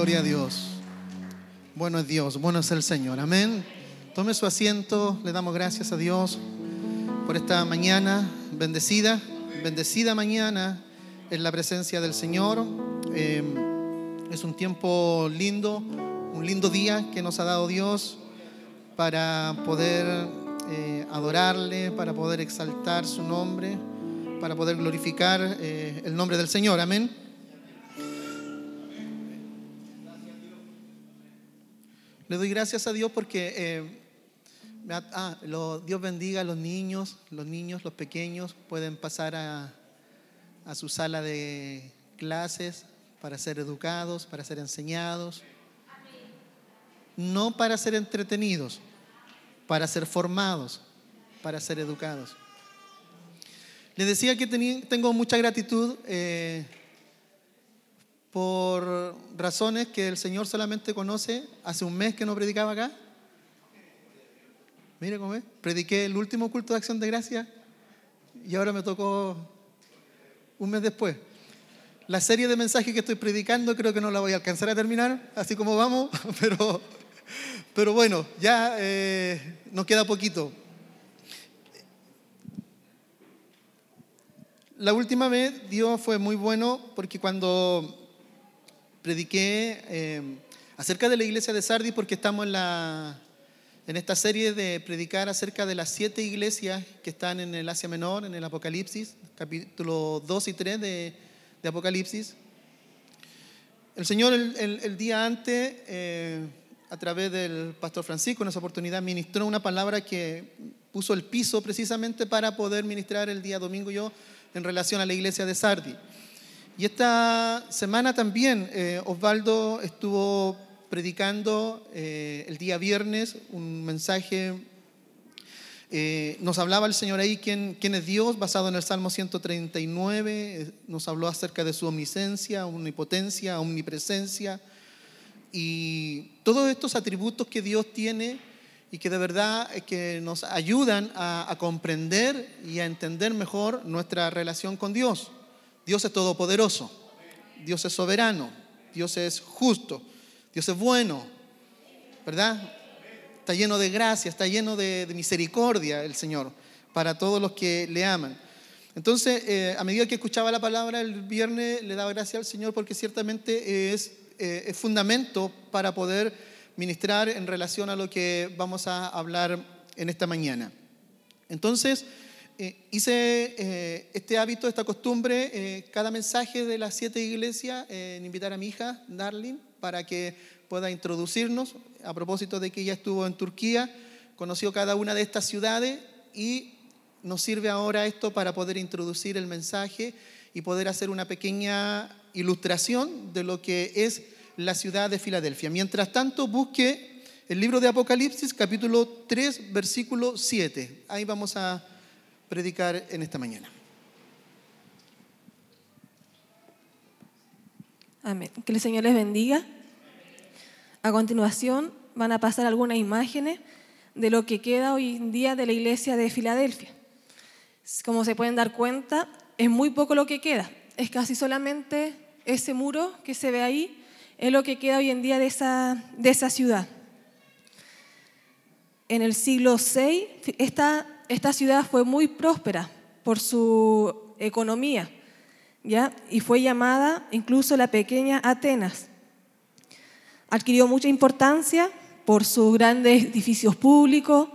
Gloria a Dios. Bueno es Dios, bueno es el Señor. Amén. Tome su asiento, le damos gracias a Dios por esta mañana bendecida, bendecida mañana en la presencia del Señor. Eh, es un tiempo lindo, un lindo día que nos ha dado Dios para poder eh, adorarle, para poder exaltar su nombre, para poder glorificar eh, el nombre del Señor. Amén. Le doy gracias a Dios porque eh, ah, Dios bendiga a los niños, los niños, los pequeños pueden pasar a, su sala de clases para ser educados, para ser enseñados, no para ser entretenidos, para ser formados, para ser educados. Les decía que tengo mucha gratitud. Eh, por razones que el Señor solamente conoce. Hace un mes que no predicaba acá. Mire cómo es. Prediqué el último culto de acción de gracia y ahora me tocó un mes después. La serie de mensajes que estoy predicando creo que no la voy a alcanzar a terminar, así como vamos, pero, pero bueno, ya eh, nos queda poquito. La última vez Dios fue muy bueno porque cuando prediqué eh, acerca de la iglesia de Sardis porque estamos en, la, en esta serie de predicar acerca de las siete iglesias que están en el Asia Menor, en el Apocalipsis, capítulo 2 y 3 de, de Apocalipsis. El Señor el, día antes, eh, a través del pastor Francisco, en esa oportunidad, ministró una palabra que puso el piso precisamente para poder ministrar el día domingo yo en relación a la iglesia de Sardis. Y esta semana también eh, Osvaldo estuvo predicando eh, el día viernes un mensaje. Eh, nos hablaba el Señor ahí quién, quién, es Dios, basado en el Salmo 139. Nos habló acerca de su omnisciencia, omnipotencia, omnipresencia. Y todos estos atributos que Dios tiene y que de verdad que nos ayudan a comprender y a entender mejor nuestra relación con Dios. Dios es todopoderoso, Dios es soberano, Dios es justo, Dios es bueno, ¿verdad? Está lleno de gracia, está lleno de, misericordia el Señor para todos los que le aman. Entonces, eh, a medida que escuchaba la palabra el viernes, le daba gracias al Señor porque ciertamente es, eh, es fundamento para poder ministrar en relación a lo que vamos a hablar en esta mañana. Entonces, eh, hice eh, este hábito, esta costumbre, eh, cada mensaje de las siete iglesias, en invitar a mi hija, Darlene, para que pueda introducirnos, a propósito de que ella estuvo en Turquía, conoció cada una de estas ciudades y nos sirve ahora esto para poder introducir el mensaje y poder hacer una pequeña ilustración de lo que es la ciudad de Filadelfia. Mientras tanto, busque el libro de Apocalipsis, capítulo 3, versículo 7. Ahí vamos a predicar en esta mañana. Amén. Que el Señor les bendiga. A continuación van a pasar algunas imágenes de lo que queda hoy en día de la iglesia de Filadelfia. Como se pueden dar cuenta, es muy poco lo que queda. Es casi solamente ese muro que se ve ahí, es lo que queda hoy en día de esa, de esa ciudad. En el siglo VI, esta esta ciudad fue muy próspera por su economía, ¿ya? Y fue llamada incluso la pequeña Atenas. Adquirió mucha importancia por sus grandes edificios públicos,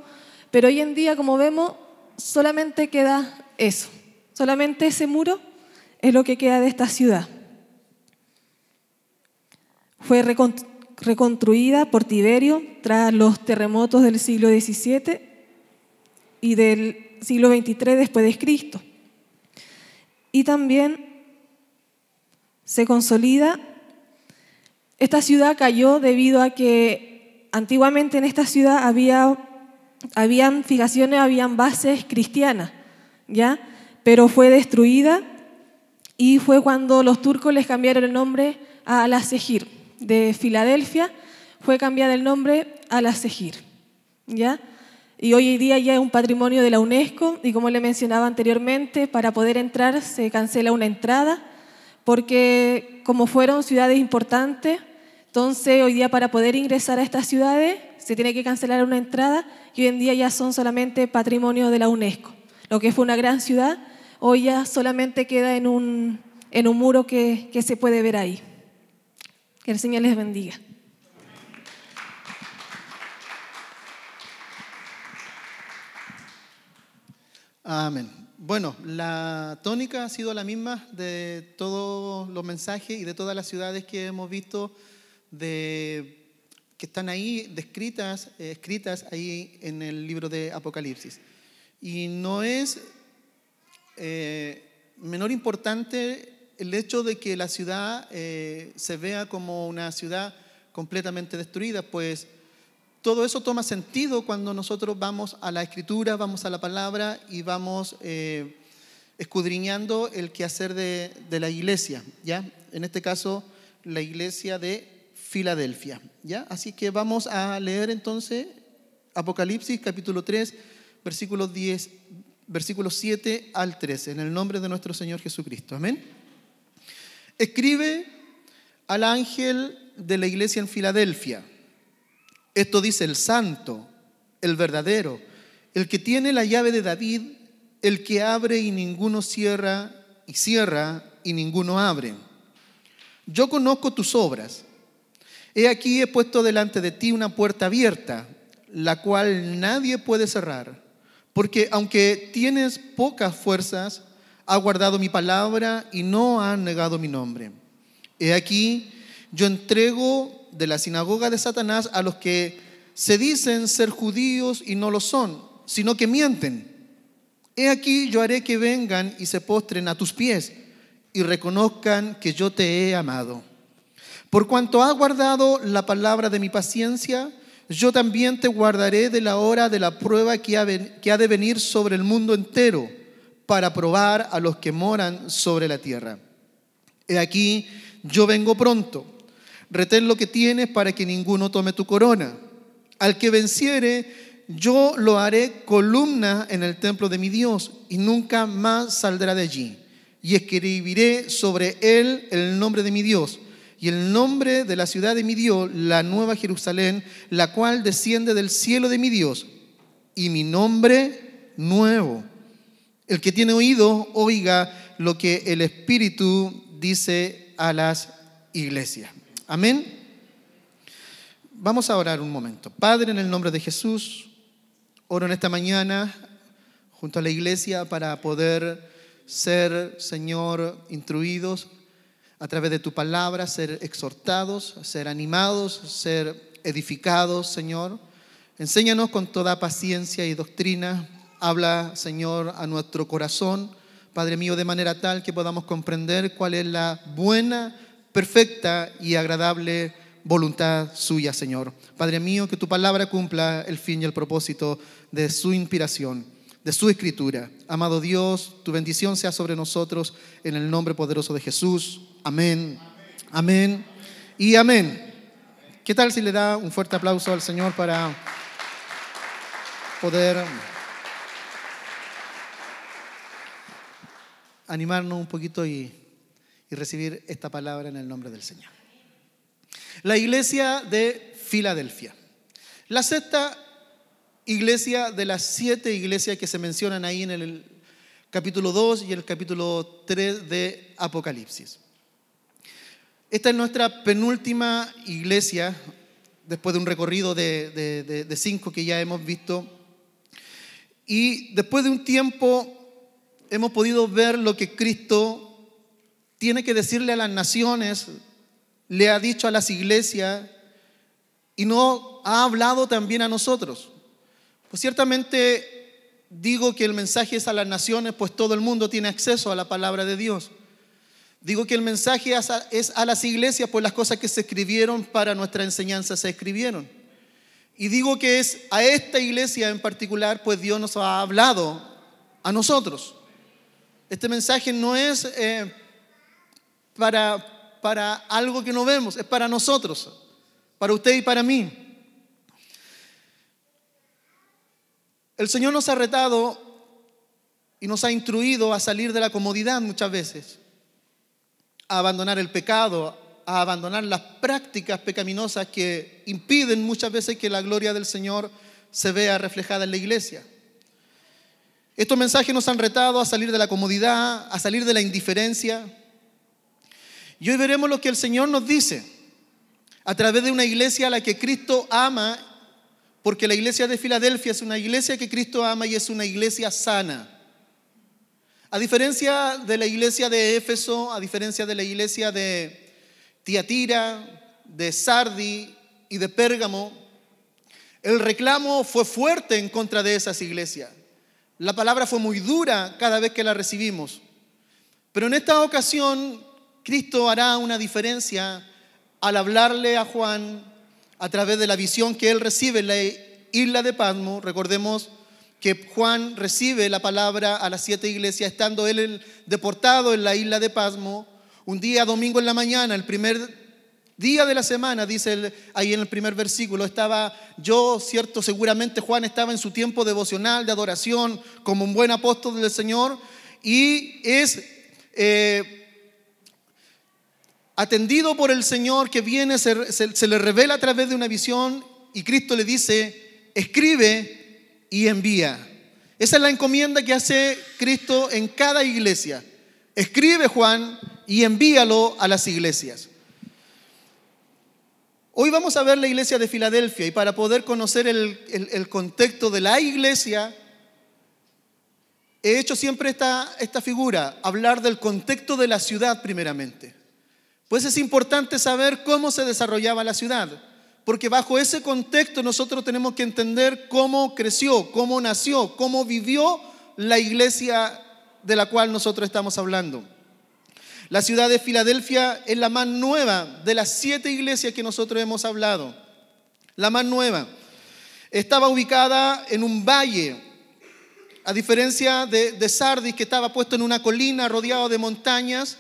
pero hoy en día, como vemos, solamente queda eso, solamente ese muro es lo que queda de esta ciudad. Fue reconstruida por Tiberio tras los terremotos del siglo XVII y del siglo XXIII después de Cristo. Y también se consolida, esta ciudad cayó debido a que antiguamente en esta ciudad había, habían fijaciones, habían bases cristianas, ¿ya? Pero fue destruida y fue cuando los turcos les cambiaron el nombre a la Sejir. De Filadelfia fue cambiado el nombre a la Sejir, ¿ya? Y hoy en día ya es un patrimonio de la UNESCO y como le mencionaba anteriormente, para poder entrar se cancela una entrada porque como fueron ciudades importantes, Entonces, hoy día para poder ingresar a estas ciudades se tiene que cancelar una entrada y hoy en día ya son solamente patrimonio de la UNESCO. Lo que fue una gran ciudad, hoy ya solamente queda en un, en un muro que, que se puede ver ahí. Que el Señor les bendiga. Amén. Bueno, la tónica ha sido la misma de todos los mensajes y de todas las ciudades que hemos visto de, que están ahí descritas, eh, escritas ahí en el libro de Apocalipsis. Y no es eh, menor importante el hecho de que la ciudad eh, se vea como una ciudad completamente destruida, pues todo eso toma sentido cuando nosotros vamos a la escritura, vamos a la palabra y vamos eh, escudriñando el quehacer de, de la iglesia, ¿ya? En este caso, la iglesia de Filadelfia, ¿ya? Así que vamos a leer entonces Apocalipsis capítulo 3, versículos 10, versículos 7 al 13, en el nombre de nuestro Señor Jesucristo. Amén. Escribe al ángel de la iglesia en Filadelfia esto dice el santo, el verdadero, el que tiene la llave de David, el que abre y ninguno cierra, y cierra y ninguno abre. Yo conozco tus obras. He aquí he puesto delante de ti una puerta abierta, la cual nadie puede cerrar, porque aunque tienes pocas fuerzas, has guardado mi palabra y no has negado mi nombre. He aquí, yo entrego de la sinagoga de Satanás a los que se dicen ser judíos y no lo son, sino que mienten. He aquí yo haré que vengan y se postren a tus pies y reconozcan que yo te he amado. Por cuanto has guardado la palabra de mi paciencia, yo también te guardaré de la hora de la prueba que ha, de venir sobre el mundo entero para probar a los que moran sobre la tierra. He aquí, yo vengo pronto retén lo que tienes para que ninguno tome tu corona. Al que venciere, yo lo haré columna en el templo de mi Dios y nunca más saldrá de allí. Y escribiré sobre él el nombre de mi Dios y el nombre de la ciudad de mi Dios, la nueva Jerusalén, la cual desciende del cielo de mi Dios, y mi nombre nuevo. El que tiene oído, oiga lo que el Espíritu dice a las iglesias. Amén. Vamos a orar un momento. Padre, en el nombre de Jesús, oro en esta mañana junto a la iglesia para poder ser, Señor, instruidos a través de tu palabra, ser exhortados, ser animados, ser edificados, Señor. Enséñanos con toda paciencia y doctrina. Habla, Señor, a nuestro corazón, Padre mío, de manera tal que podamos comprender cuál es la buena perfecta y agradable voluntad suya, Señor. Padre mío, que tu palabra cumpla el fin y el propósito de su inspiración, de su escritura. Amado Dios, tu bendición sea sobre nosotros en el nombre poderoso de Jesús. Amén. Amén. Y amén. ¿Qué tal si le da un fuerte aplauso al Señor para poder animarnos un poquito y recibir esta palabra en el nombre del Señor. La iglesia de Filadelfia. La sexta iglesia de las siete iglesias que se mencionan ahí en el capítulo 2 y el capítulo 3 de Apocalipsis. Esta es nuestra penúltima iglesia, después de un recorrido de cinco que ya hemos visto. Y después de un tiempo hemos podido ver lo que Cristo tiene que decirle a las naciones, le ha dicho a las iglesias y no ha hablado también a nosotros. Pues ciertamente digo que el mensaje es a las naciones, pues todo el mundo tiene acceso a la palabra de Dios. Digo que el mensaje es a las iglesias, pues las cosas que se escribieron para nuestra enseñanza se escribieron. Y digo que es a esta iglesia en particular, pues Dios nos ha hablado a nosotros. Este mensaje no es eh, para, para algo que no vemos, es para nosotros, para usted y para mí. El Señor nos ha retado y nos ha instruido a salir de la comodidad muchas veces, a abandonar el pecado, a abandonar las prácticas pecaminosas que impiden muchas veces que la gloria del Señor se vea reflejada en la iglesia. Estos mensajes nos han retado a salir de la comodidad, a salir de la indiferencia. Y hoy veremos lo que el Señor nos dice a través de una iglesia a la que Cristo ama, porque la iglesia de Filadelfia es una iglesia que Cristo ama y es una iglesia sana. A diferencia de la iglesia de Éfeso, a diferencia de la iglesia de Tiatira, de Sardi y de Pérgamo, el reclamo fue fuerte en contra de esas iglesias. La palabra fue muy dura cada vez que la recibimos. Pero en esta ocasión, Cristo hará una diferencia al hablarle a Juan a través de la visión que él recibe en la isla de Pasmo. Recordemos que Juan recibe la palabra a las siete iglesias estando él deportado en la isla de Pasmo un día domingo en la mañana, el primer día de la semana, dice ahí en el primer versículo, estaba yo, cierto, seguramente Juan estaba en su tiempo devocional, de adoración, como un buen apóstol del Señor, y es eh, atendido por el Señor que viene, se, le revela a través de una visión y Cristo le dice, escribe y envía. Esa es la encomienda que hace Cristo en cada iglesia. Escribe Juan y envíalo a las iglesias. Hoy vamos a ver la iglesia de Filadelfia y para poder conocer el, contexto de la iglesia, he hecho siempre esta, esta figura, hablar del contexto de la ciudad primeramente. Pues es importante saber cómo se desarrollaba la ciudad, porque bajo ese contexto nosotros tenemos que entender cómo creció, cómo nació, cómo vivió la iglesia de la cual nosotros estamos hablando. La ciudad de Filadelfia es la más nueva de las siete iglesias que nosotros hemos hablado. La más nueva. Estaba ubicada en un valle, a diferencia de, Sardis, que estaba puesto en una colina rodeado de montañas.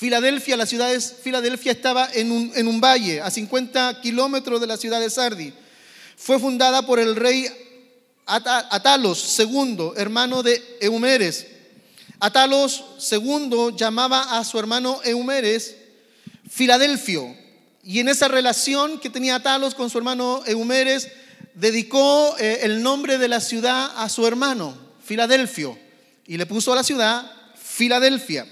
Filadelfia, la ciudad de Filadelfia estaba en un, en un valle, a 50 kilómetros de la ciudad de Sardis. Fue fundada por el rey Atalos II, hermano de Eumeres Atalos II llamaba a su hermano Eumeres Filadelfio. Y en esa relación que tenía Atalos con su hermano Eumeres, dedicó eh, el nombre de la ciudad a su hermano, Filadelfio, y le puso a la ciudad Filadelfia.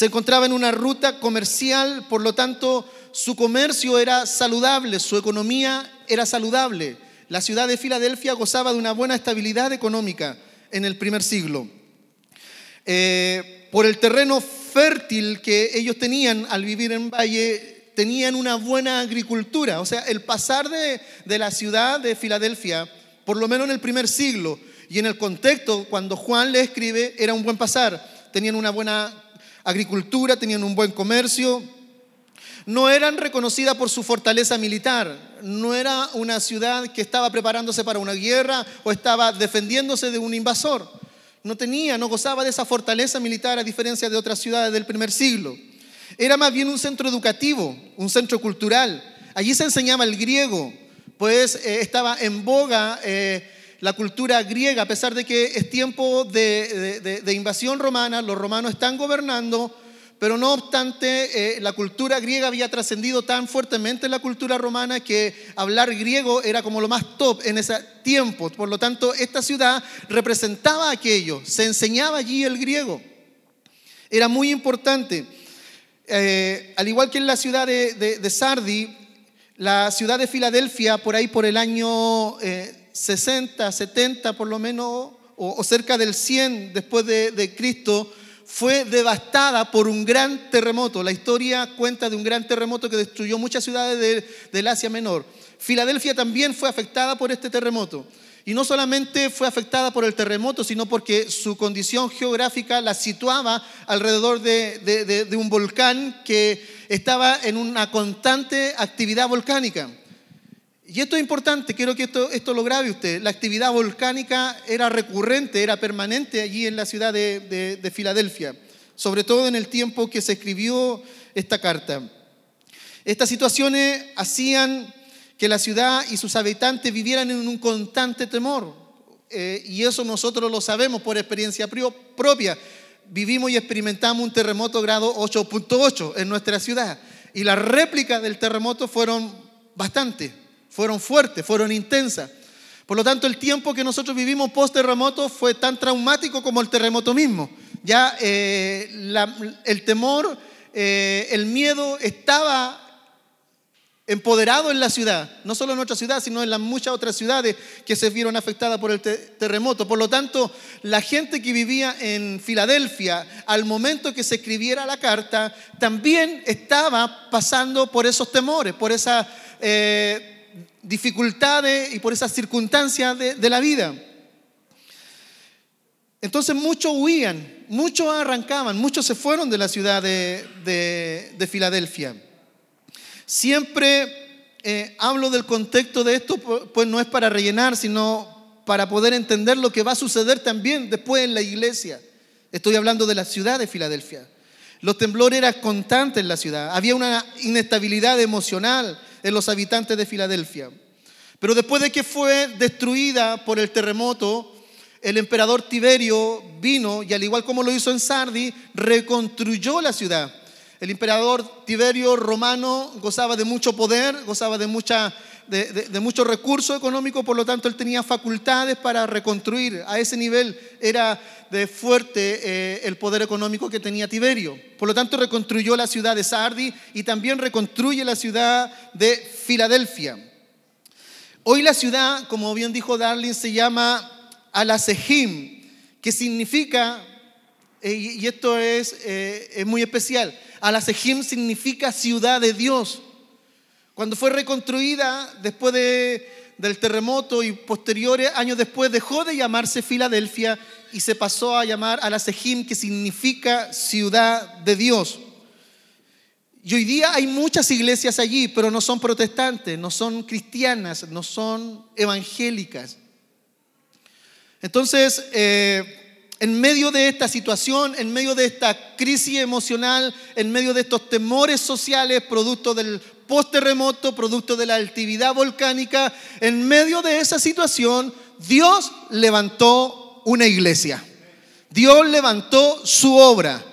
Se encontraba en una ruta comercial, por lo tanto su comercio era saludable, su economía era saludable. La ciudad de Filadelfia gozaba de una buena estabilidad económica en el primer siglo. Eh, por el terreno fértil que ellos tenían al vivir en Valle, tenían una buena agricultura. O sea, el pasar de, de la ciudad de Filadelfia, por lo menos en el primer siglo, y en el contexto, cuando Juan le escribe, era un buen pasar. Tenían una buena agricultura, tenían un buen comercio. No eran reconocidas por su fortaleza militar. No era una ciudad que estaba preparándose para una guerra o estaba defendiéndose de un invasor no tenía, no gozaba de esa fortaleza militar a diferencia de otras ciudades del primer siglo. Era más bien un centro educativo, un centro cultural. Allí se enseñaba el griego, pues eh, estaba en boga eh, la cultura griega, a pesar de que es tiempo de invasión romana, los romanos están gobernando, pero no obstante, eh, la cultura griega había trascendido tan fuertemente en la cultura romana que hablar griego era como lo más top en ese tiempo. Por lo tanto, esta ciudad representaba aquello, se enseñaba allí el griego. Era muy importante. Eh, al igual que en la ciudad de, Sardi, la ciudad de Filadelfia, por ahí por el año 60, eh, 70 por lo menos, o, cerca del 100 después de Cristo, fue devastada por un gran terremoto. La historia cuenta de un gran terremoto que destruyó muchas ciudades del Asia Menor. Filadelfia también fue afectada por este terremoto. Y no solamente fue afectada por el terremoto, sino porque su condición geográfica la situaba alrededor de, un volcán que estaba en una constante actividad volcánica. Y esto es importante, quiero que esto, esto lo grabe usted. La actividad volcánica era recurrente, era permanente allí en la ciudad de, de Filadelfia, sobre todo en el tiempo que se escribió esta carta. Estas situaciones hacían que la ciudad y sus habitantes vivieran en un constante temor. Eh, y eso nosotros lo sabemos por experiencia propia. vivimos y experimentamos un terremoto grado 8.8 en nuestra ciudad. Y las réplicas del terremoto fueron bastante, fueron fuertes, fueron intensas. Por lo tanto, el tiempo que nosotros vivimos post terremoto fue tan traumático como el terremoto mismo. Ya eh, el temor, eh, el miedo estaba empoderado en la ciudad, no solo en nuestra ciudad, sino en las muchas otras ciudades que se vieron afectadas por el terremoto. Por lo tanto, la gente que vivía en Filadelfia, al momento que se escribiera la carta, también estaba pasando por esos temores, por esas eh, dificultades y por esas circunstancias de, la vida. Entonces muchos huían, muchos arrancaban, muchos se fueron de la ciudad de Filadelfia. Siempre eh, hablo del contexto de esto, pues no es para rellenar, sino para poder entender lo que va a suceder también después en la iglesia. Estoy hablando de la ciudad de Filadelfia. Los temblores eran constantes en la ciudad. Había una inestabilidad emocional en los habitantes de Filadelfia. Pero después de que fue destruida por el terremoto, el emperador Tiberio vino y al igual como lo hizo en Sardi, reconstruyó la ciudad. El emperador Tiberio Romano gozaba de mucho poder, gozaba de, mucha, de, mucho recurso económico, por lo tanto él tenía facultades para reconstruir. A ese nivel era de fuerte eh, el poder económico que tenía Tiberio. Por lo tanto reconstruyó la ciudad de Sardi y también reconstruye la ciudad de Filadelfia. Hoy la ciudad, como bien dijo Darling, se llama Alasehim, que significa, eh, y esto es, eh, es muy especial, Alasehim significa ciudad de Dios. Cuando fue reconstruida después del terremoto y posteriores años después, dejó de llamarse Filadelfia y se pasó a llamar Alasehim, que significa ciudad de Dios. Y hoy día hay muchas iglesias allí, pero no son protestantes, no son cristianas, no son evangélicas. Entonces, eh, en medio de esta situación, en medio de esta crisis emocional, en medio de estos temores sociales, producto del post-terremoto, producto de la actividad volcánica, en medio de esa situación, Dios levantó una iglesia. Dios levantó su obra.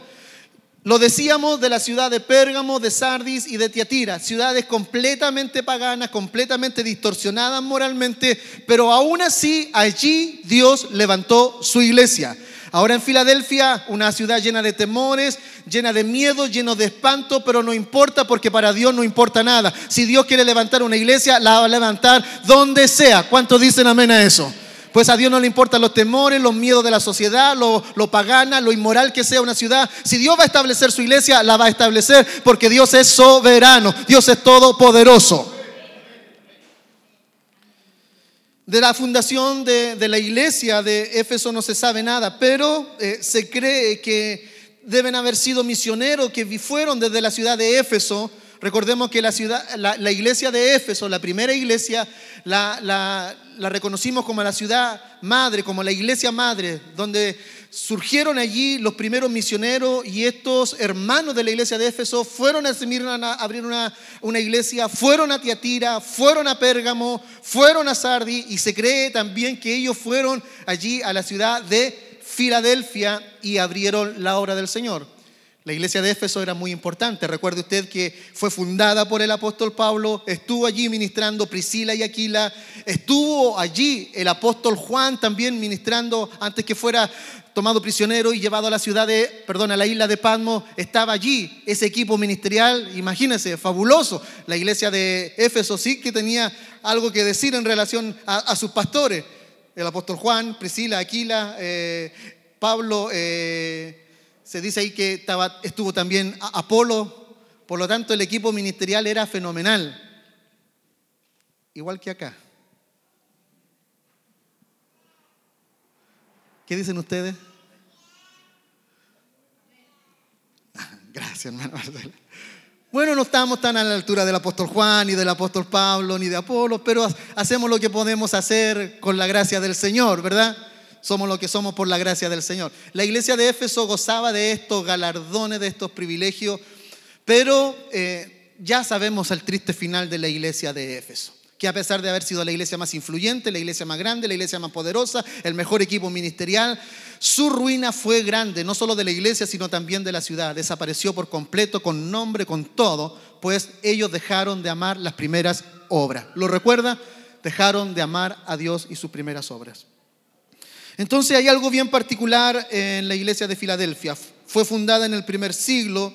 Lo decíamos de la ciudad de Pérgamo, de Sardis y de Tiatira, ciudades completamente paganas, completamente distorsionadas moralmente, pero aún así allí Dios levantó su iglesia. Ahora en Filadelfia, una ciudad llena de temores, llena de miedo, lleno de espanto, pero no importa porque para Dios no importa nada. Si Dios quiere levantar una iglesia, la va a levantar donde sea. ¿Cuántos dicen amén a eso? Pues a Dios no le importan los temores, los miedos de la sociedad, lo, lo, pagana, lo inmoral que sea una ciudad. Si Dios va a establecer su iglesia, la va a establecer porque Dios es soberano, Dios es todopoderoso. De la fundación de, la iglesia de Éfeso no se sabe nada, pero eh, se cree que deben haber sido misioneros que fueron desde la ciudad de Éfeso. Recordemos que la, ciudad, la, iglesia de Éfeso, la primera iglesia, la, la reconocimos como la ciudad madre, como la iglesia madre, donde surgieron allí los primeros misioneros y estos hermanos de la iglesia de Éfeso fueron a abrir una, una iglesia, fueron a Tiatira, fueron a Pérgamo, fueron a Sardi y se cree también que ellos fueron allí a la ciudad de Filadelfia y abrieron la obra del Señor. La iglesia de Éfeso era muy importante. Recuerde usted que fue fundada por el apóstol Pablo, estuvo allí ministrando Priscila y Aquila, estuvo allí el apóstol Juan también ministrando antes que fuera tomado prisionero y llevado a la ciudad de, perdón, a la isla de Patmos, estaba allí ese equipo ministerial, imagínense, fabuloso. La iglesia de Éfeso sí que tenía algo que decir en relación a, sus pastores. El apóstol Juan, Priscila, Aquila, eh, Pablo. Eh, se dice ahí que estaba, estuvo también Apolo, por lo tanto el equipo ministerial era fenomenal, igual que acá. ¿Qué dicen ustedes? Gracias, hermano Bueno, no estamos tan a la altura del apóstol Juan, ni del apóstol Pablo, ni de Apolo, pero hacemos lo que podemos hacer con la gracia del Señor, ¿verdad? Somos lo que somos por la gracia del Señor. La iglesia de Éfeso gozaba de estos galardones, de estos privilegios, pero eh, ya sabemos el triste final de la iglesia de Éfeso. que a pesar de haber sido la iglesia más influyente, la iglesia más grande, la iglesia más poderosa, el mejor equipo ministerial, su ruina fue grande, no solo de la iglesia, sino también de la ciudad. Desapareció por completo, con nombre, con todo, pues ellos dejaron de amar las primeras obras. ¿Lo recuerda? Dejaron de amar a Dios y sus primeras obras. Entonces hay algo bien particular en la iglesia de Filadelfia. Fue fundada en el primer siglo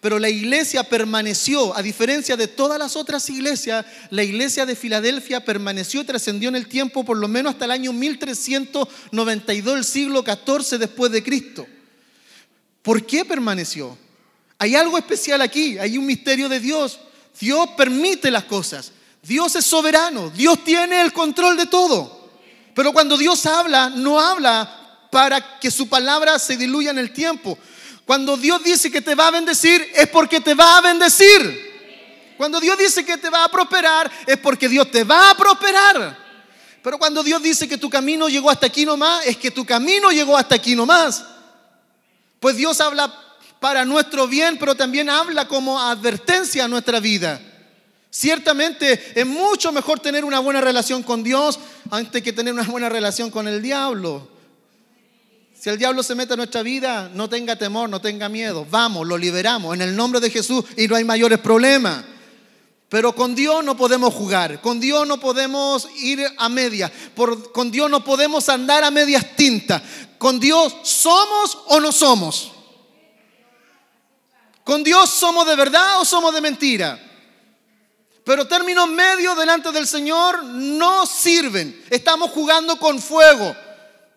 pero la iglesia permaneció, a diferencia de todas las otras iglesias, la iglesia de Filadelfia permaneció trascendió en el tiempo por lo menos hasta el año 1392, el siglo XIV después de Cristo. ¿Por qué permaneció? Hay algo especial aquí, hay un misterio de Dios. Dios permite las cosas. Dios es soberano, Dios tiene el control de todo. Pero cuando Dios habla, no habla para que su palabra se diluya en el tiempo. Cuando Dios dice que te va a bendecir, es porque te va a bendecir. Cuando Dios dice que te va a prosperar, es porque Dios te va a prosperar. Pero cuando Dios dice que tu camino llegó hasta aquí nomás, es que tu camino llegó hasta aquí nomás. Pues Dios habla para nuestro bien, pero también habla como advertencia a nuestra vida. Ciertamente es mucho mejor tener una buena relación con Dios antes que tener una buena relación con el diablo. Si el diablo se mete en nuestra vida, no tenga temor, no tenga miedo. Vamos, lo liberamos en el nombre de Jesús y no hay mayores problemas. Pero con Dios no podemos jugar, con Dios no podemos ir a medias, con Dios no podemos andar a medias tintas. Con Dios somos o no somos. Con Dios somos de verdad o somos de mentira. Pero términos medios delante del Señor no sirven. Estamos jugando con fuego.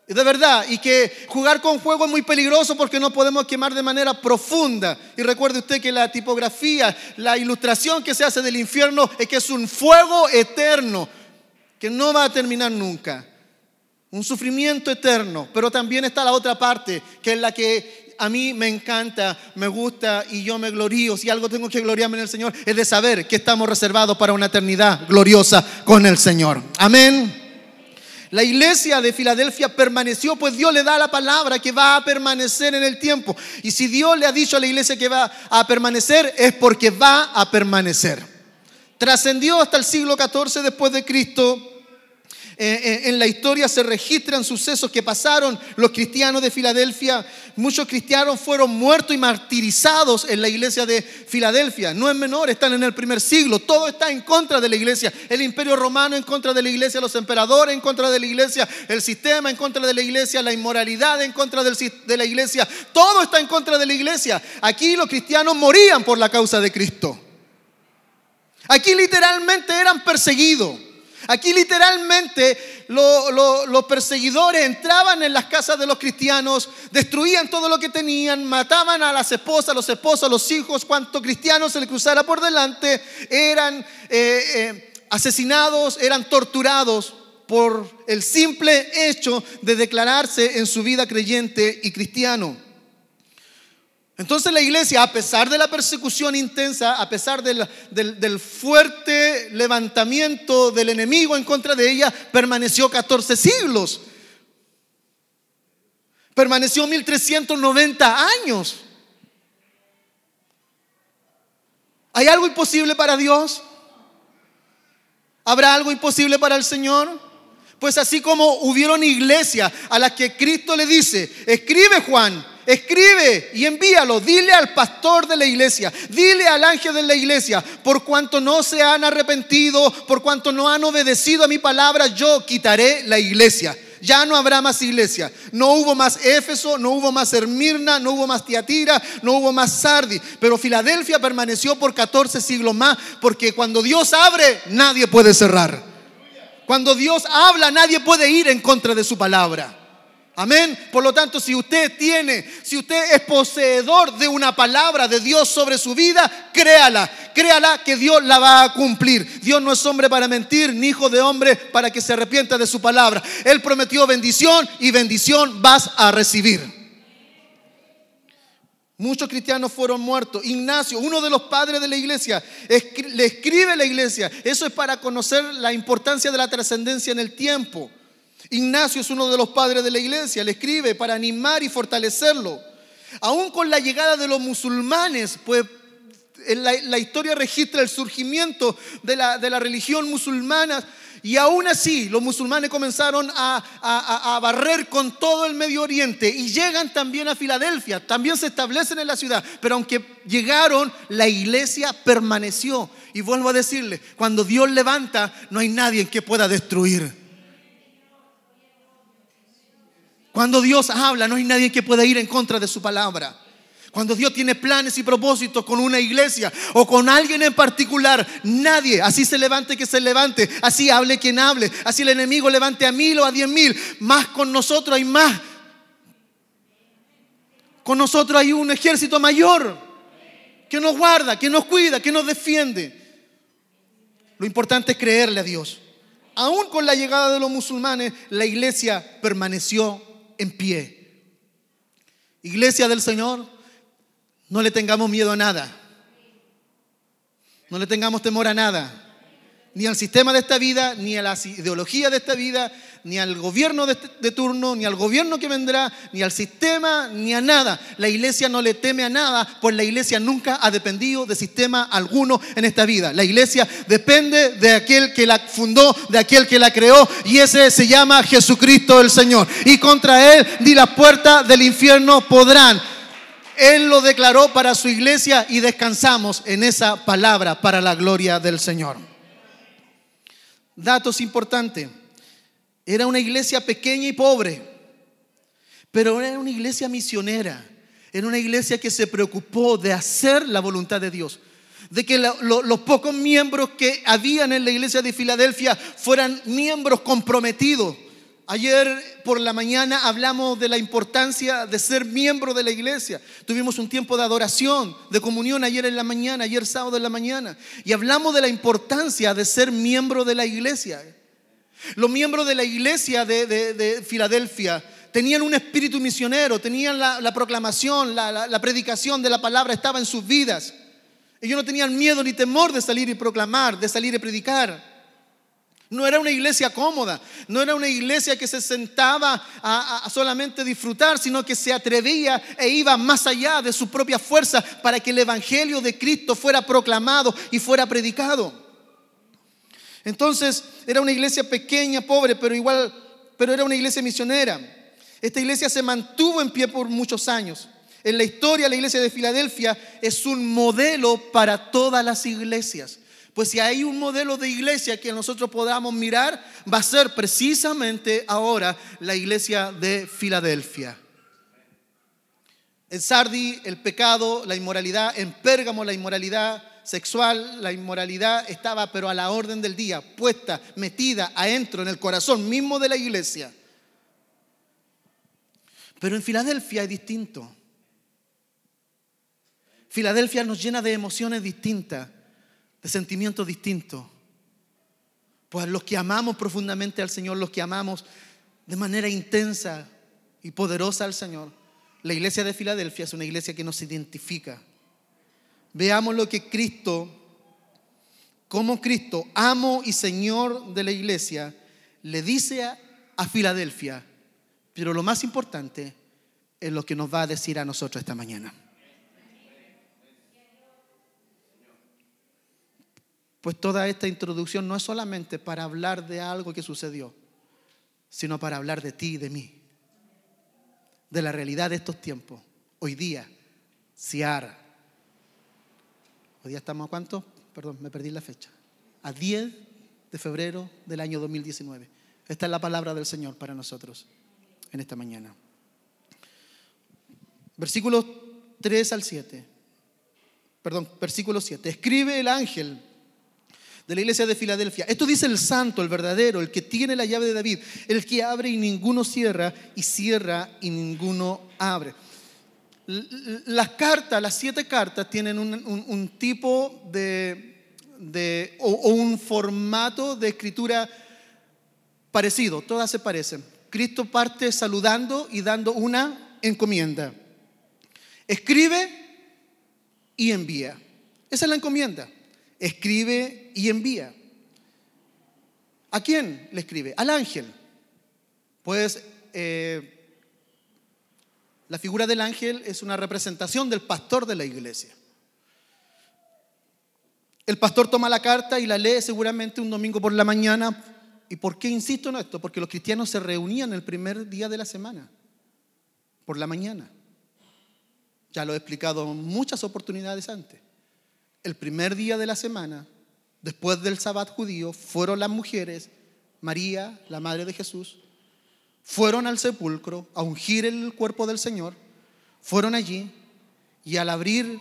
De verdad, y que jugar con fuego es muy peligroso porque no podemos quemar de manera profunda. Y recuerde usted que la tipografía, la ilustración que se hace del infierno es que es un fuego eterno, que no va a terminar nunca. Un sufrimiento eterno. Pero también está la otra parte, que es la que a mí me encanta, me gusta y yo me glorío. Si algo tengo que gloriarme en el Señor, es de saber que estamos reservados para una eternidad gloriosa con el Señor. Amén. La iglesia de Filadelfia permaneció, pues Dios le da la palabra que va a permanecer en el tiempo. Y si Dios le ha dicho a la iglesia que va a permanecer, es porque va a permanecer. Trascendió hasta el siglo XIV después de Cristo eh, eh, en la historia se registran sucesos que pasaron los cristianos de Filadelfia. Muchos cristianos fueron muertos y martirizados en la iglesia de Filadelfia. No es menor, están en el primer siglo. Todo está en contra de la iglesia. El imperio romano en contra de la iglesia, los emperadores en contra de la iglesia, el sistema en contra de la iglesia, la inmoralidad en contra de la iglesia. Todo está en contra de la iglesia. Aquí los cristianos morían por la causa de Cristo. Aquí literalmente eran perseguidos. Aquí literalmente los perseguidores entraban en las casas de los cristianos, destruían todo lo que tenían, mataban a las esposas, los esposos, los hijos, cuanto cristianos se le cruzara por delante, eran eh, eh, asesinados, eran torturados por el simple hecho de declararse en su vida creyente y cristiano. Entonces la iglesia, a pesar de la persecución intensa, a pesar del, fuerte levantamiento del enemigo en contra de ella, permaneció 14 siglos. Permaneció 1390 años. ¿Hay algo imposible para Dios? ¿Habrá algo imposible para el Señor? Pues así como hubieron iglesias a las que Cristo le dice, escribe Juan, escribe y envíalo, dile al pastor de la iglesia, dile al ángel de la iglesia, por cuanto no se han arrepentido, por cuanto no han obedecido a mi palabra, yo quitaré la iglesia. Ya no habrá más iglesia. No hubo más Éfeso, no hubo más Hermirna, no hubo más Tiatira, no hubo más Sardi. Pero Filadelfia permaneció por 14 siglos más, porque cuando Dios abre, nadie puede cerrar. Cuando Dios habla, nadie puede ir en contra de su palabra. Amén. Por lo tanto, si usted tiene, si usted es poseedor de una palabra de Dios sobre su vida, créala, créala que Dios la va a cumplir. Dios no es hombre para mentir, ni hijo de hombre para que se arrepienta de su palabra. Él prometió bendición y bendición vas a recibir. Muchos cristianos fueron muertos. Ignacio, uno de los padres de la iglesia, le escribe a la iglesia. Eso es para conocer la importancia de la trascendencia en el tiempo. Ignacio es uno de los padres de la iglesia, le escribe para animar y fortalecerlo. Aún con la llegada de los musulmanes, pues La, historia registra el surgimiento de la, de la religión musulmana y aún así los musulmanes comenzaron a, a, a, barrer con todo el Medio Oriente y llegan también a Filadelfia, también se establecen en la ciudad, pero aunque llegaron, la iglesia permaneció. Y vuelvo a decirle, cuando Dios levanta, no hay nadie que pueda destruir. Cuando Dios habla, no hay nadie que pueda ir en contra de su palabra. Cuando Dios tiene planes y propósitos con una iglesia o con alguien en particular, nadie, así se levante que se levante, así hable quien hable, así el enemigo levante a mil o a diez mil, más con nosotros hay más. Con nosotros hay un ejército mayor que nos guarda, que nos cuida, que nos defiende. Lo importante es creerle a Dios. Aún con la llegada de los musulmanes, la iglesia permaneció en pie. Iglesia del Señor, no le tengamos miedo a nada. No le tengamos temor a nada. Ni al sistema de esta vida, ni a la ideología de esta vida, ni al gobierno de, de, turno, ni al gobierno que vendrá, ni al sistema, ni a nada. La iglesia no le teme a nada, pues la iglesia nunca ha dependido de sistema alguno en esta vida. La iglesia depende de aquel que la fundó, de aquel que la creó, y ese se llama Jesucristo el Señor. Y contra él ni las puertas del infierno podrán. Él lo declaró para su iglesia y descansamos en esa palabra para la gloria del Señor. Datos importantes. Era una iglesia pequeña y pobre, pero era una iglesia misionera. Era una iglesia que se preocupó de hacer la voluntad de Dios. De que lo, lo, los pocos miembros que habían en la iglesia de Filadelfia fueran miembros comprometidos Ayer por la mañana hablamos de la importancia de ser miembro de la iglesia. Tuvimos un tiempo de adoración, de comunión ayer en la mañana, ayer sábado en la mañana. Y hablamos de la importancia de ser miembro de la iglesia. Los miembros de la iglesia de, de, de Filadelfia tenían un espíritu misionero, tenían la, la proclamación, la, la, la predicación de la palabra, estaba en sus vidas. Ellos no tenían miedo ni temor de salir y proclamar, de salir y predicar. No era una iglesia cómoda, no era una iglesia que se sentaba a, a, solamente disfrutar, sino que se atrevía e iba más allá de su propia fuerza para que el Evangelio de Cristo fuera proclamado y fuera predicado. Entonces era una iglesia pequeña, pobre, pero igual, pero era una iglesia misionera. Esta iglesia se mantuvo en pie por muchos años. En la historia, la iglesia de Filadelfia es un modelo para todas las iglesias. Pues si hay un modelo de iglesia que nosotros podamos mirar, va a ser precisamente ahora la iglesia de Filadelfia. En Sardi el pecado, la inmoralidad, en Pérgamo la inmoralidad sexual, la inmoralidad estaba pero a la orden del día, puesta, metida adentro en el corazón mismo de la iglesia. Pero en Filadelfia es distinto. Filadelfia nos llena de emociones distintas de sentimientos distintos. Pues los que amamos profundamente al Señor, los que amamos de manera intensa y poderosa al Señor, la iglesia de Filadelfia es una iglesia que nos identifica. Veamos lo que Cristo, como Cristo, amo y Señor de la iglesia, le dice a, Filadelfia. Pero lo más importante es lo que nos va a decir a nosotros esta mañana. Pues toda esta introducción no es solamente para hablar de algo que sucedió, sino para hablar de ti y de mí, de la realidad de estos tiempos. Hoy día, Ciara. Hoy estamos a cuánto? Perdón, me perdí la fecha. A 10 de febrero del año 2019. Esta es la palabra del Señor para nosotros en esta mañana. Versículos 3 al 7. Perdón, versículo 7. Escribe el ángel de la iglesia de Filadelfia. Esto dice el santo, el verdadero, el que tiene la llave de David, el que abre y ninguno cierra, y cierra y ninguno abre. Las cartas, las siete cartas, tienen un, tipo de, o, un formato de escritura parecido, todas se parecen. Cristo parte saludando y dando una encomienda. Escribe y envía. Esa es la encomienda escribe y envía. ¿A quién le escribe? Al ángel. Pues eh, la figura del ángel es una representación del pastor de la iglesia. El pastor toma la carta y la lee seguramente un domingo por la mañana. ¿Y por qué insisto en esto? Porque los cristianos se reunían el primer día de la semana, por la mañana. Ya lo he explicado muchas oportunidades antes. El primer día de la semana, después del sabbat judío, fueron las mujeres, María, la madre de Jesús, fueron al sepulcro a ungir el cuerpo del Señor, fueron allí y al abrir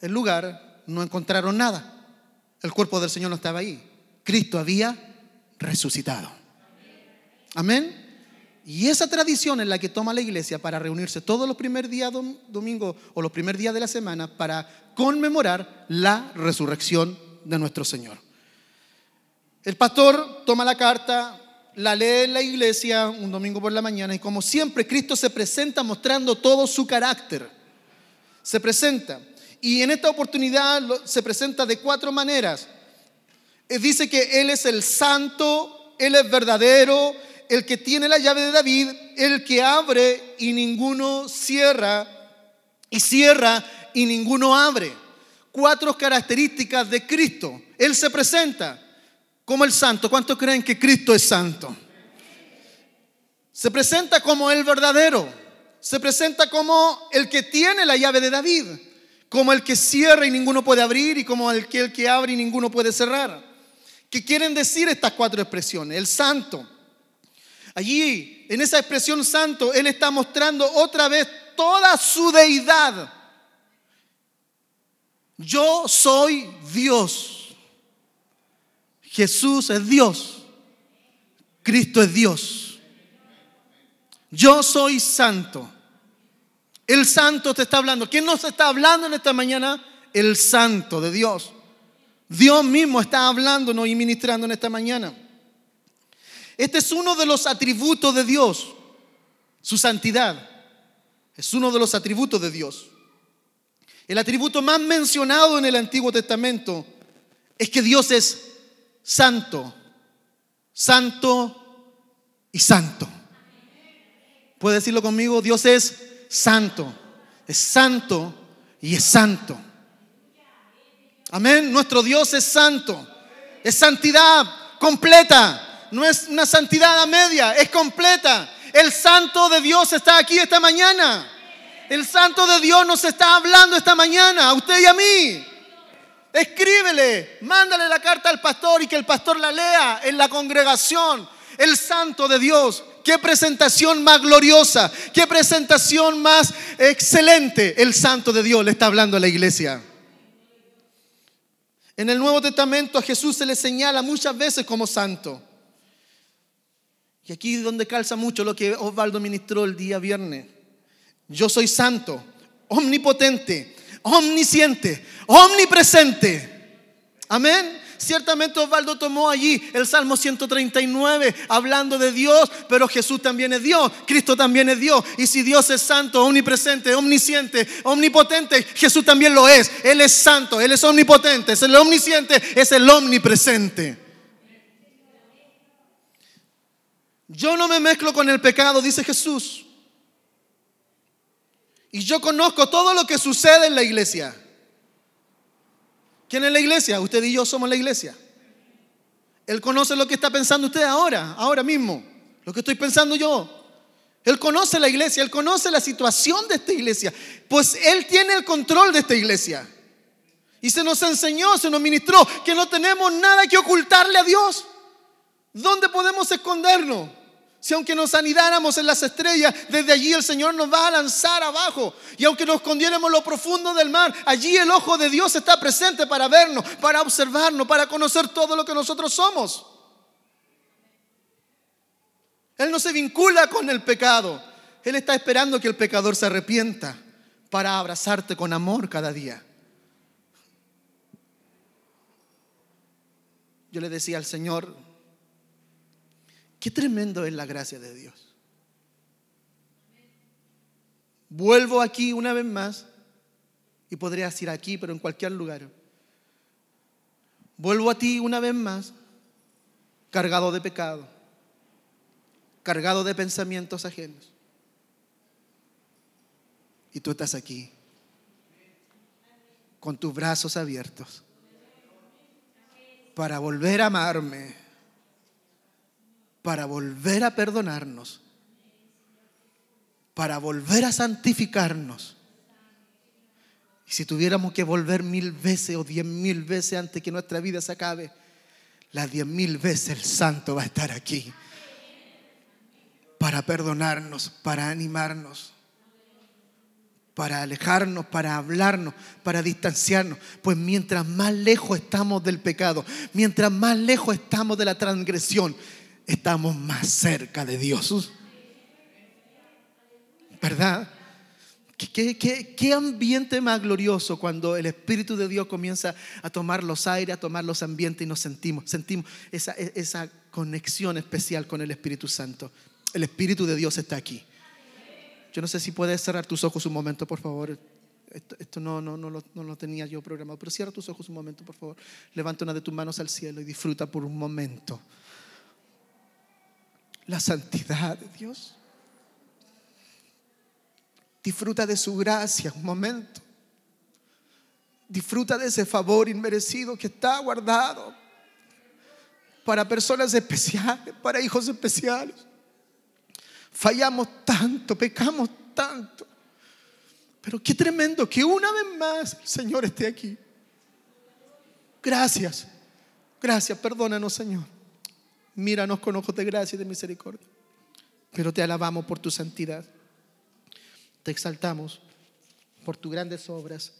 el lugar no encontraron nada. El cuerpo del Señor no estaba ahí. Cristo había resucitado. Amén. Y esa tradición es la que toma la iglesia para reunirse todos los primeros días domingo o los primeros días de la semana para conmemorar la resurrección de nuestro Señor. El pastor toma la carta, la lee en la iglesia un domingo por la mañana y como siempre Cristo se presenta mostrando todo su carácter. Se presenta. Y en esta oportunidad se presenta de cuatro maneras. Eh, dice que Él es el santo, Él es verdadero, el que tiene la llave de David, el que abre y ninguno cierra, y cierra y ninguno abre. Cuatro características de Cristo. Él se presenta como el santo. ¿Cuántos creen que Cristo es santo? Se presenta como el verdadero. Se presenta como el que tiene la llave de David como el que cierra y ninguno puede abrir y como el que, que abre y ninguno puede cerrar. ¿Qué quieren decir estas cuatro expresiones? El santo. Allí, en esa expresión santo, Él está mostrando otra vez toda su deidad. Yo soy Dios. Jesús es Dios. Cristo es Dios. Yo soy santo. El santo te está hablando. ¿Quién nos está hablando en esta mañana? El santo de Dios. Dios mismo está hablándonos y ministrando en esta mañana. Este es uno de los atributos de Dios, su santidad. Es uno de los atributos de Dios. El atributo más mencionado en el Antiguo Testamento es que Dios es santo, santo y santo. ¿Puede decirlo conmigo? Dios es santo. Es santo y es santo. Amén. Nuestro Dios es santo. Es santidad completa. No es una santidad a media, es completa. El santo de Dios está aquí esta mañana. El santo de Dios nos está hablando esta mañana, a usted y a mí. Escríbele, mándale la carta al pastor y que el pastor la lea en la congregación. El santo de Dios Qué presentación más gloriosa, qué presentación más excelente. El santo de Dios le está hablando a la iglesia. En el Nuevo Testamento a Jesús se le señala muchas veces como santo. Y aquí es donde calza mucho lo que Osvaldo ministró el día viernes. Yo soy santo, omnipotente, omnisciente, omnipresente. Amén. Ciertamente Osvaldo tomó allí el Salmo 139 hablando de Dios, pero Jesús también es Dios, Cristo también es Dios. Y si Dios es santo, omnipresente, omnisciente, omnipotente, Jesús también lo es. Él es santo, Él es omnipotente, es el omnisciente, es el omnipresente. Yo no me mezclo con el pecado, dice Jesús. Y yo conozco todo lo que sucede en la iglesia. ¿Quién es la iglesia? Usted y yo somos la iglesia. Él conoce lo que está pensando usted ahora, ahora mismo. Lo que estoy pensando yo. Él conoce la iglesia, Él conoce la situación de esta iglesia. Pues Él tiene el control de esta iglesia. Y se nos enseñó, se nos ministró que no tenemos nada que ocultarle a Dios. ¿Dónde podemos escondernos? Si aunque nos anidáramos en las estrellas, desde allí el Señor nos va a lanzar abajo. Y aunque nos escondiéramos lo profundo del mar, allí el ojo de Dios está presente para vernos, para observarnos, para conocer todo lo que nosotros somos. Él no se vincula con el pecado. Él está esperando que el pecador se arrepienta para abrazarte con amor cada día. Yo le decía al Señor, Qué tremendo es la gracia de Dios. Vuelvo aquí una vez más y podría decir aquí, pero en cualquier lugar. Vuelvo a ti una vez más, cargado de pecado, cargado de pensamientos ajenos. Y tú estás aquí, con tus brazos abiertos, para volver a amarme, para volver a perdonarnos, para volver a santificarnos. Y si tuviéramos que volver mil veces o diez mil veces antes que nuestra vida se acabe, las diez mil veces el santo va a estar aquí para perdonarnos, para animarnos, para alejarnos, para hablarnos, para distanciarnos. Pues mientras más lejos estamos del pecado, mientras más lejos estamos de la transgresión, estamos más cerca de Dios. ¿Verdad? ¿Qué, ambiente más glorioso cuando el Espíritu de Dios comienza a tomar los aires, a tomar los ambientes y nos sentimos, sentimos esa, esa conexión especial con el Espíritu Santo. El Espíritu de Dios está aquí. Yo no sé si puedes cerrar tus ojos un momento, por favor. Esto, no, no, no, lo, no, lo, tenía yo programado, pero cierra tus ojos un momento, por favor. Levanta una de tus manos al cielo y disfruta por un momento la santidad de Dios. Disfruta de su gracia un momento. Disfruta de ese favor inmerecido que está guardado para personas especiales, para hijos especiales. Fallamos tanto, pecamos tanto. Pero qué tremendo que una vez más el Señor esté aquí. Gracias. Gracias, perdónanos, Señor. Míranos con ojos de gracia y de misericordia. Pero te alabamos por tu santidad. Te exaltamos por tus grandes obras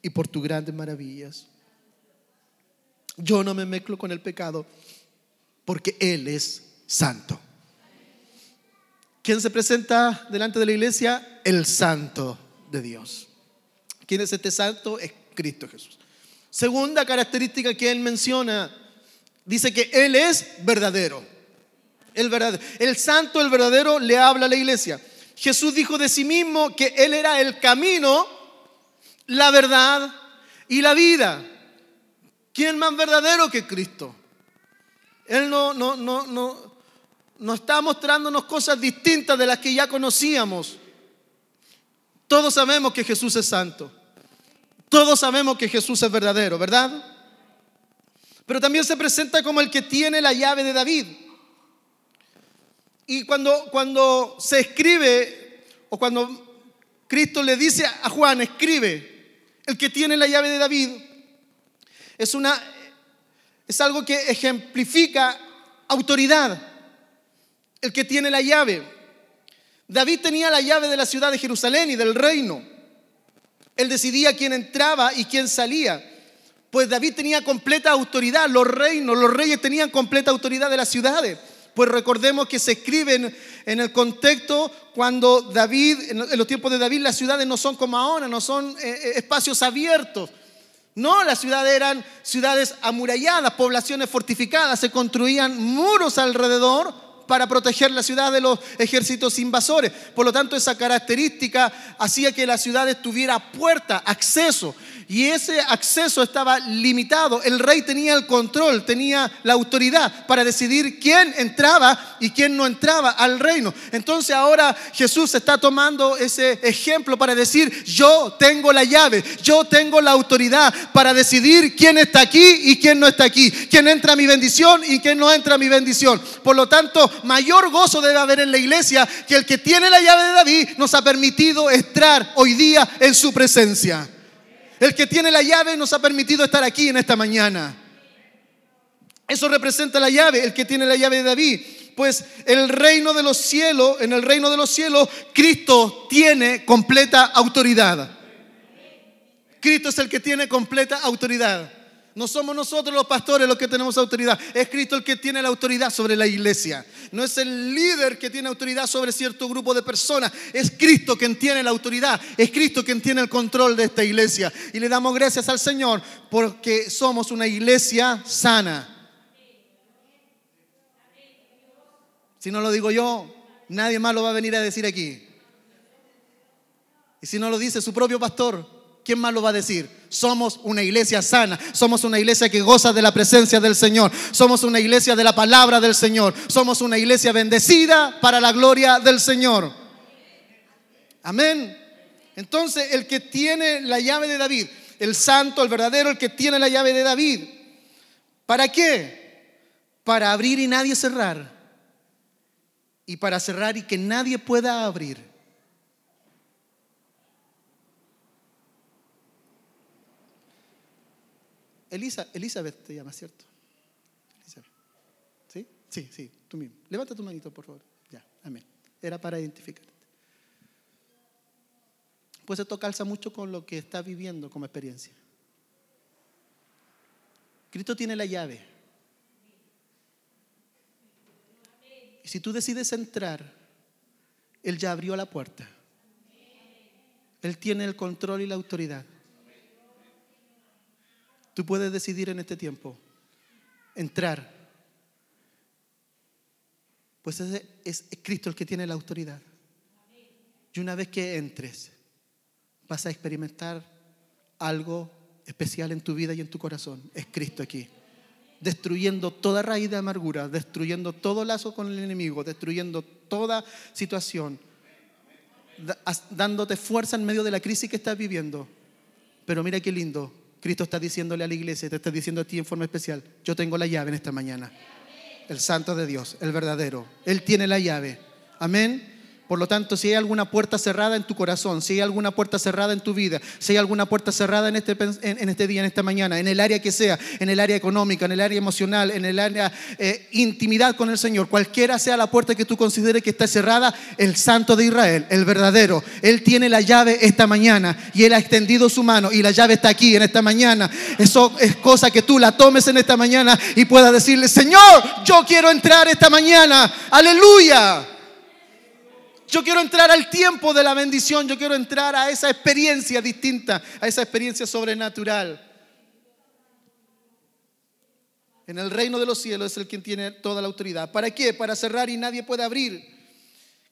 y por tus grandes maravillas. Yo no me mezclo con el pecado porque Él es santo. ¿Quién se presenta delante de la iglesia? El santo de Dios. ¿Quién es este santo? Es Cristo Jesús. Segunda característica que Él menciona, dice que Él es verdadero. El santo, el verdadero, le habla a la iglesia. Jesús dijo de sí mismo que Él era el camino, la verdad y la vida. ¿Quién más verdadero que Cristo? Él no, no, no, no, no está mostrándonos cosas distintas de las que ya conocíamos. Todos sabemos que Jesús es santo. Todos sabemos que Jesús es verdadero, ¿verdad? Pero también se presenta como el que tiene la llave de David. Y cuando, cuando se escribe, o cuando Cristo le dice a Juan, escribe, el que tiene la llave de David, es, una, es algo que ejemplifica autoridad, el que tiene la llave. David tenía la llave de la ciudad de Jerusalén y del reino. Él decidía quién entraba y quién salía. Pues David tenía completa autoridad, los reinos, los reyes tenían completa autoridad de las ciudades. Pues recordemos que se escriben en el contexto cuando David, en los tiempos de David, las ciudades no son como ahora, no son eh, eh, espacios abiertos. No, las ciudades eran ciudades amuralladas, poblaciones fortificadas, se construían muros alrededor para proteger la ciudad de los ejércitos invasores. Por lo tanto, esa característica hacía que la ciudad tuviera puerta, acceso y ese acceso estaba limitado. El rey tenía el control, tenía la autoridad para decidir quién entraba y quién no entraba al reino. Entonces ahora Jesús está tomando ese ejemplo para decir, yo tengo la llave, yo tengo la autoridad para decidir quién está aquí y quién no está aquí, quién entra a mi bendición y quién no entra a mi bendición. Por lo tanto, mayor gozo debe haber en la iglesia que el que tiene la llave de David nos ha permitido entrar hoy día en su presencia. El que tiene la llave nos ha permitido estar aquí en esta mañana. Eso representa la llave, el que tiene la llave de David. Pues el reino de los cielos, en el reino de los cielos, Cristo tiene completa autoridad. Cristo es el que tiene completa autoridad. No somos nosotros los pastores los que tenemos autoridad. Es Cristo el que tiene la autoridad sobre la iglesia. No es el líder que tiene autoridad sobre cierto grupo de personas. Es Cristo quien tiene la autoridad. Es Cristo quien tiene el control de esta iglesia. Y le damos gracias al Señor porque somos una iglesia sana. Si no lo digo yo, nadie más lo va a venir a decir aquí. Y si no lo dice su propio pastor, ¿quién más lo va a decir? Somos una iglesia sana, somos una iglesia que goza de la presencia del Señor, somos una iglesia de la palabra del Señor, somos una iglesia bendecida para la gloria del Señor. Amén. Entonces, el que tiene la llave de David, el santo, el verdadero, el que tiene la llave de David, ¿Para qué? Para abrir y nadie cerrar. Y para cerrar y que nadie pueda abrir. Elisa, Elizabeth te llama, ¿cierto? Elizabeth. ¿Sí? Sí, sí, tú mismo. Levanta tu manito, por favor. Ya, amén. Era para identificarte. Pues esto calza mucho con lo que estás viviendo como experiencia. Cristo tiene la llave. Y si tú decides entrar, Él ya abrió la puerta. Él tiene el control y la autoridad. Tú puedes decidir en este tiempo entrar. Pues ese es Cristo el que tiene la autoridad. Y una vez que entres, vas a experimentar algo especial en tu vida y en tu corazón. Es Cristo aquí. Destruyendo toda raíz de amargura, destruyendo todo lazo con el enemigo, destruyendo toda situación, dándote fuerza en medio de la crisis que estás viviendo. Pero mira qué lindo. Cristo está diciéndole a la iglesia, te está diciendo a ti en forma especial, yo tengo la llave en esta mañana. El santo de Dios, el verdadero. Él tiene la llave. Amén. Por lo tanto, si hay alguna puerta cerrada en tu corazón, si hay alguna puerta cerrada en tu vida, si hay alguna puerta cerrada en este, en este día, en esta mañana, en el área que sea, en el área económica, en el área emocional, en el área eh, intimidad con el Señor, cualquiera sea la puerta que tú consideres que está cerrada, el Santo de Israel, el verdadero, Él tiene la llave esta mañana y Él ha extendido su mano y la llave está aquí en esta mañana. Eso es cosa que tú la tomes en esta mañana y puedas decirle, Señor, yo quiero entrar esta mañana. Aleluya. Yo quiero entrar al tiempo de la bendición, yo quiero entrar a esa experiencia distinta, a esa experiencia sobrenatural. En el reino de los cielos es el quien tiene toda la autoridad. ¿Para qué? Para cerrar y nadie puede abrir.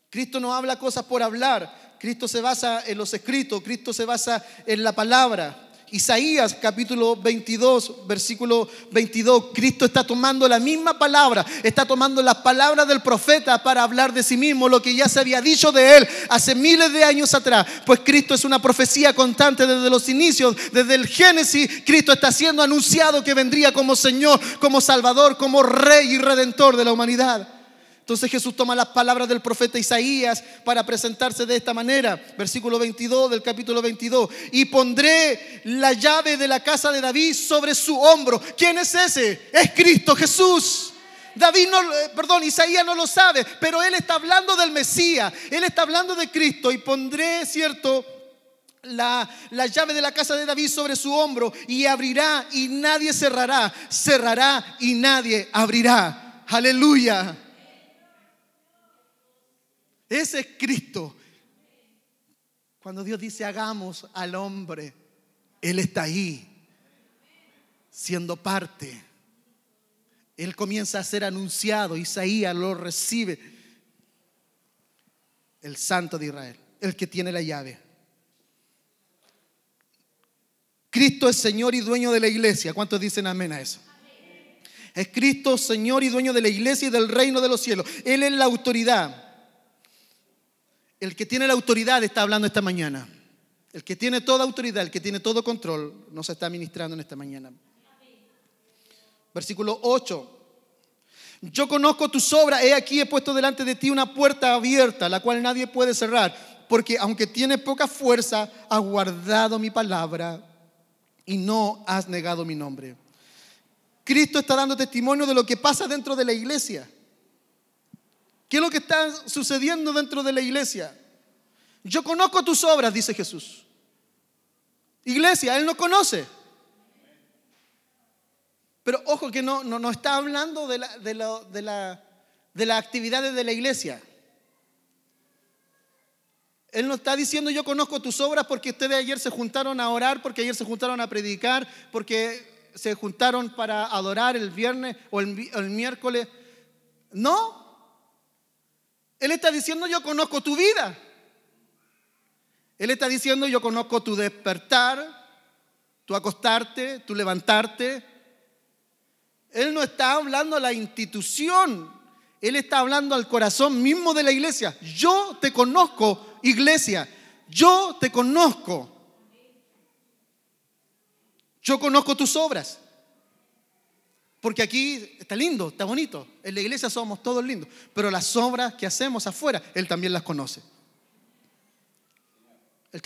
Cristo no habla cosas por hablar. Cristo se basa en los escritos, Cristo se basa en la palabra. Isaías capítulo 22, versículo 22, Cristo está tomando la misma palabra, está tomando las palabras del profeta para hablar de sí mismo, lo que ya se había dicho de él hace miles de años atrás. Pues Cristo es una profecía constante desde los inicios, desde el Génesis, Cristo está siendo anunciado que vendría como Señor, como Salvador, como Rey y Redentor de la humanidad. Entonces Jesús toma las palabras del profeta Isaías para presentarse de esta manera. Versículo 22 del capítulo 22. Y pondré la llave de la casa de David sobre su hombro. ¿Quién es ese? Es Cristo Jesús. David no, eh, perdón, Isaías no lo sabe, pero él está hablando del Mesías, él está hablando de Cristo y pondré, cierto, la, la, llave de la casa de David sobre su hombro y abrirá y nadie cerrará, cerrará y nadie abrirá. Aleluya. Ese es Cristo. Cuando Dios dice hagamos al hombre, Él está ahí, siendo parte. Él comienza a ser anunciado, Isaías lo recibe. El santo de Israel, el que tiene la llave. Cristo es Señor y dueño de la iglesia. ¿Cuántos dicen amén a eso? Es Cristo Señor y dueño de la iglesia y del reino de los cielos. Él es la autoridad. El que tiene la autoridad está hablando esta mañana. El que tiene toda autoridad, el que tiene todo control, nos está ministrando en esta mañana. Versículo 8. Yo conozco tus obras, he aquí he puesto delante de ti una puerta abierta, la cual nadie puede cerrar, porque aunque tiene poca fuerza, has guardado mi palabra y no has negado mi nombre. Cristo está dando testimonio de lo que pasa dentro de la iglesia. ¿Qué es lo que está sucediendo dentro de la iglesia? Yo conozco tus obras, dice Jesús. Iglesia, Él no conoce. Pero ojo que no, no, está hablando de, la, de, de, la, de las actividades de la iglesia. Él no está diciendo yo conozco tus obras porque ustedes ayer se juntaron a orar, porque ayer se juntaron a predicar, porque se juntaron para adorar el viernes o el, el miércoles. No, él está diciendo, yo conozco tu vida. Él está diciendo, yo conozco tu despertar, tu acostarte, tu levantarte. Él no está hablando a la institución, Él está hablando al corazón mismo de la iglesia. Yo te conozco, iglesia. Yo te conozco. Yo conozco tus obras. Porque aquí está lindo, está bonito. En la iglesia somos todos lindos. Pero las obras que hacemos afuera, Él también las conoce.